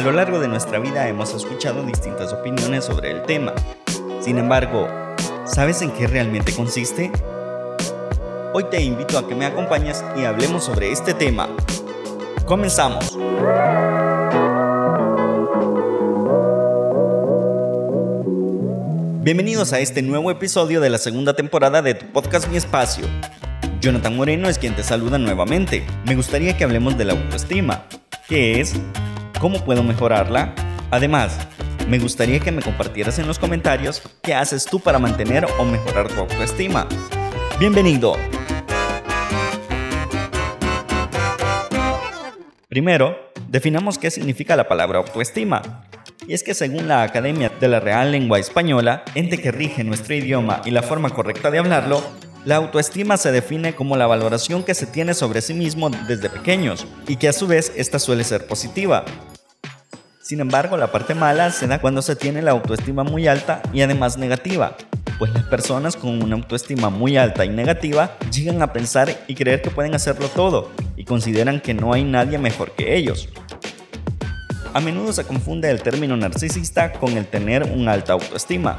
A lo largo de nuestra vida hemos escuchado distintas opiniones sobre el tema. Sin embargo, ¿sabes en qué realmente consiste? Hoy te invito a que me acompañes y hablemos sobre este tema. Comenzamos. Bienvenidos a este nuevo episodio de la segunda temporada de tu podcast Mi Espacio. Jonathan Moreno es quien te saluda nuevamente. Me gustaría que hablemos de la autoestima. ¿Qué es? ¿Cómo puedo mejorarla? Además, me gustaría que me compartieras en los comentarios qué haces tú para mantener o mejorar tu autoestima. Bienvenido. Primero, definamos qué significa la palabra autoestima. Y es que según la Academia de la Real Lengua Española, ente que rige nuestro idioma y la forma correcta de hablarlo, la autoestima se define como la valoración que se tiene sobre sí mismo desde pequeños y que a su vez esta suele ser positiva. Sin embargo, la parte mala se da cuando se tiene la autoestima muy alta y además negativa, pues las personas con una autoestima muy alta y negativa llegan a pensar y creer que pueden hacerlo todo y consideran que no hay nadie mejor que ellos. A menudo se confunde el término narcisista con el tener una alta autoestima,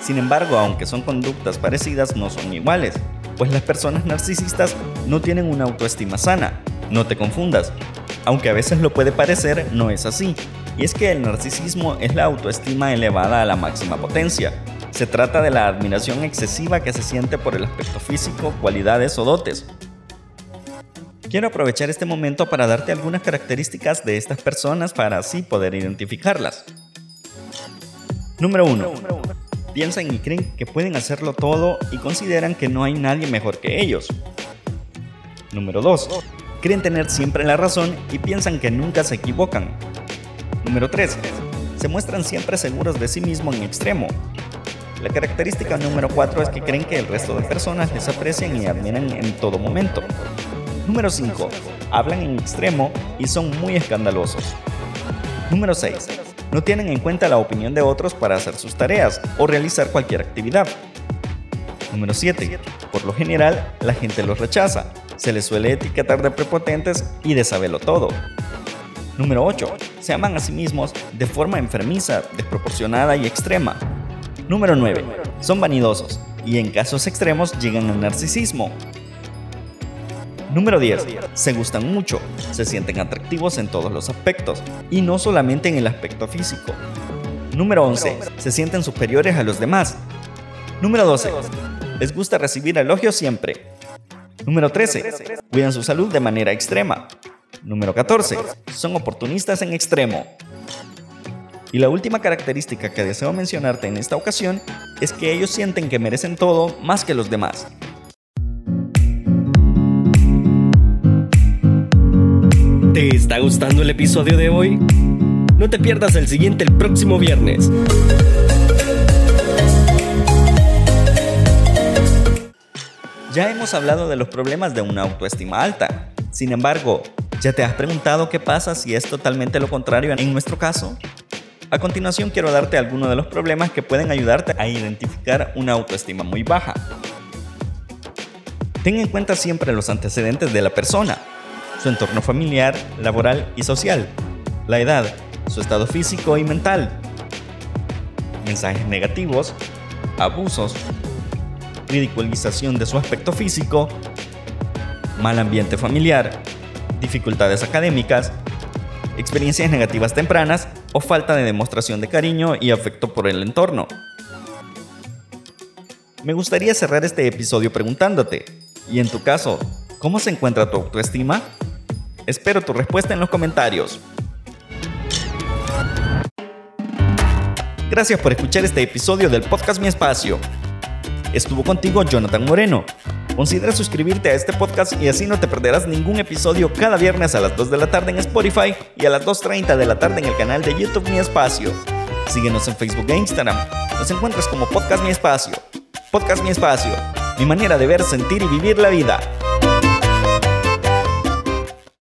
sin embargo, aunque son conductas parecidas, no son iguales, pues las personas narcisistas no tienen una autoestima sana. No te confundas. Aunque a veces lo puede parecer, no es así. Y es que el narcisismo es la autoestima elevada a la máxima potencia. Se trata de la admiración excesiva que se siente por el aspecto físico, cualidades o dotes. Quiero aprovechar este momento para darte algunas características de estas personas para así poder identificarlas. Número 1 piensan y creen que pueden hacerlo todo y consideran que no hay nadie mejor que ellos. Número 2. Creen tener siempre la razón y piensan que nunca se equivocan. Número 3. Se muestran siempre seguros de sí mismos en extremo. La característica número 4 es que creen que el resto de personas les aprecian y admiran en todo momento. Número 5. Hablan en extremo y son muy escandalosos. Número 6 no tienen en cuenta la opinión de otros para hacer sus tareas o realizar cualquier actividad. Número 7. Por lo general, la gente los rechaza. Se les suele etiquetar de prepotentes y de saberlo todo. Número 8. Se aman a sí mismos de forma enfermiza, desproporcionada y extrema. Número 9. Son vanidosos y en casos extremos llegan al narcisismo. Número 10. Se gustan mucho, se sienten atractivos en todos los aspectos y no solamente en el aspecto físico. Número 11. Se sienten superiores a los demás. Número 12. Les gusta recibir elogios siempre. Número 13. Cuidan su salud de manera extrema. Número 14. Son oportunistas en extremo. Y la última característica que deseo mencionarte en esta ocasión es que ellos sienten que merecen todo más que los demás. ¿Te está gustando el episodio de hoy? No te pierdas el siguiente el próximo viernes. Ya hemos hablado de los problemas de una autoestima alta. Sin embargo, ¿ya te has preguntado qué pasa si es totalmente lo contrario en nuestro caso? A continuación quiero darte algunos de los problemas que pueden ayudarte a identificar una autoestima muy baja. Ten en cuenta siempre los antecedentes de la persona su entorno familiar, laboral y social, la edad, su estado físico y mental, mensajes negativos, abusos, ridiculización de su aspecto físico, mal ambiente familiar, dificultades académicas, experiencias negativas tempranas o falta de demostración de cariño y afecto por el entorno. Me gustaría cerrar este episodio preguntándote, ¿y en tu caso, cómo se encuentra tu autoestima? Espero tu respuesta en los comentarios. Gracias por escuchar este episodio del podcast Mi Espacio. Estuvo contigo Jonathan Moreno. Considera suscribirte a este podcast y así no te perderás ningún episodio cada viernes a las 2 de la tarde en Spotify y a las 2.30 de la tarde en el canal de YouTube Mi Espacio. Síguenos en Facebook e Instagram. Nos encuentras como Podcast Mi Espacio. Podcast Mi Espacio. Mi manera de ver, sentir y vivir la vida.